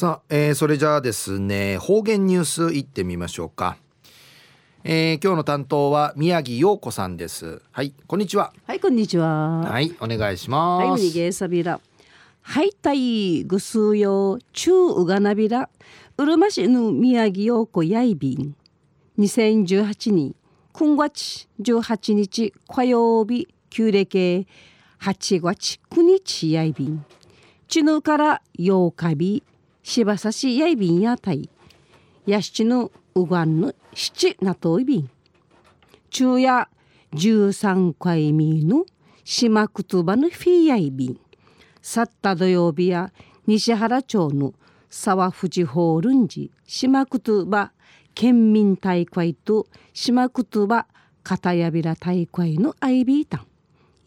さあ、えー、それじゃあですね方言ニュースいってみましょうか、えー、今日の担当は宮城陽子さんです。はいこんにちは。はいこんにちは。はいお願いします。はい逃げさびらはいたいぐすうよ中うがなびらうるま市の宮城陽子やいびん。2018年9月18日火曜日旧暦8月9日やいびん。ちぬから8日日柴さしやいびんやたい。やしちぬうがんぬ七なといびん。昼夜13回目の島くつばのフィーヤイビン去った土曜日や西原町の沢藤ホールンジ島くつば県民大会と島くつば片やびら大会のアイビータン。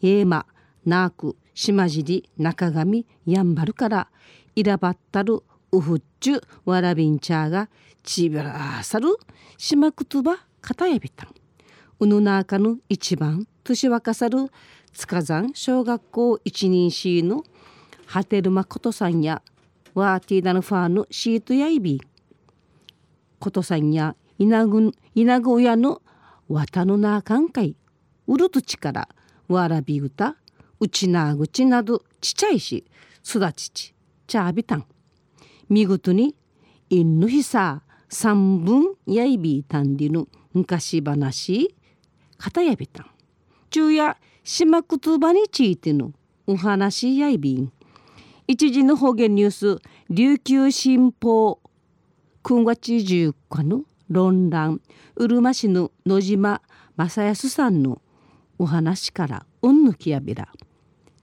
エーマナーク島尻中上やんばるからいらばったるウフッチュわらびんちゃがちびらさる島くつば片やびたんうぬなかの一番年若さる塚山小学校一人シーのハテルマことさんやワーティーダのファーのシートやいび。ことさんや稲ぐ稲ぐ親の綿のなあかんかい。うるとちからわらび歌うちなぐちなどちちゃいしすだちちちゃびたん。見事にいんぬひさ三分やいびたんりの昔話片やびたん昼夜島くつばについてのお話やいびん一時の方言ニュース琉球新報。9月14日の論壇。うるま市の野島正康さんのお話からうんぬきやびら。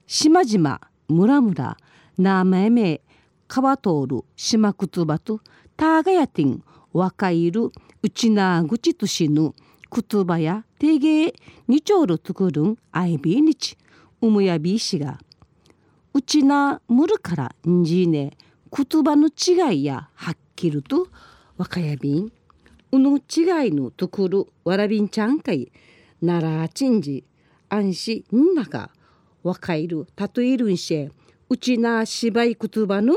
島々村々名前名川通る島くつばとターガヤティン若いるうちなぐちとしぬくつばやてげにちょうるとくるんあいびにち。うむやびしがうちなむるからんじねくつばの違いやはっきりと若やびん。うぬ違いのとくるわらびんちゃんかいならちんじ。あんしんなか若いるたとえるんしうちなしばいくつばの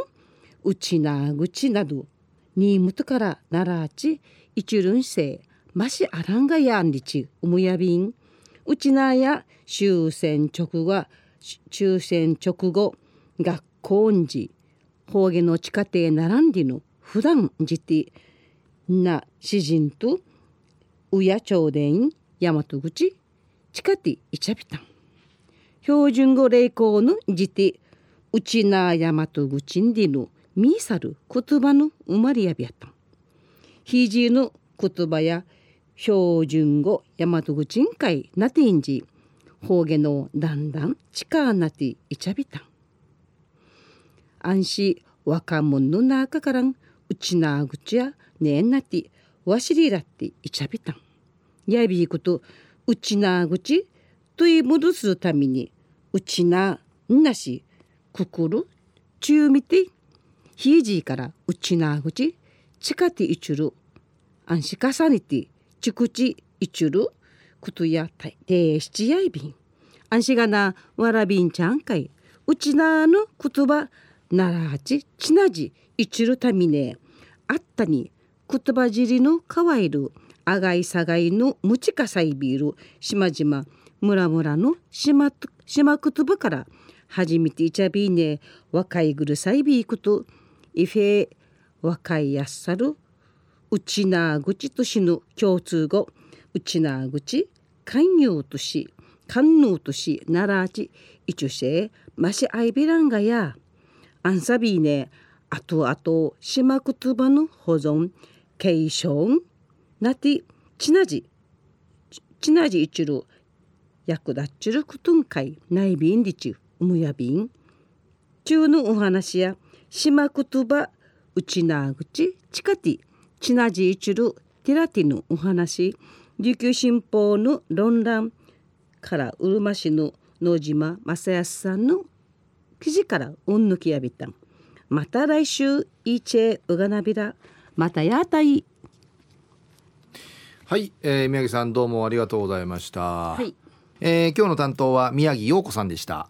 うちなぐちなどにむとからならちいちるんせましあらんがやんりちうむやびん。うちなや終戦直後終戦直後学校んじ方言の地下庭並んでの普段じてな詩人とうや朝伝大和口地下庭いちゃびたん。標準語例行のじてうちな大和口んでのミーサル言葉の生まれやびやった。んひじの言葉や標準語大和口んかいなてんじ。方言のだんだん近なていちゃびたん。安心若者の中からんうちなぐちやねえなてわしりらっていちゃびたん。やびいことうちなぐちとい戻すためにうちななしくくる中見てひいじからうちなぐち近ていちゅる安心重ねてちくちいちゅることやたいでしちやいびん。安心がなわらびんちゃんかい。うちなの言葉ならはちちなじいちるたみね。あったに言葉尻のかわいるあがいさがいのむちかさいびるしまじまむらむらのしましまくつばから初めていちゃびいね。若いぐるさいびいこといフェ若いやっさるうちなぐちとしぬ共通語うちなぐち勧誘とし官能としならちいちゅせましあいびらんがやアンサビーねあとあとしまくつばの保存継承なてちなじちなじいちる役立っちるくとんかいないびんりちうむやびん。中のお話や。しまくつばうちなぐちちかてちなじいちるティラティのお話琉球新報の論壇からうるま市の野島正康さんの記事からうんぬきやびたん。また来週いちえうがなびら。またやたい。はい、えー、宮城さんどうもありがとうございました、はい。えー今日の担当は宮城陽子さんでした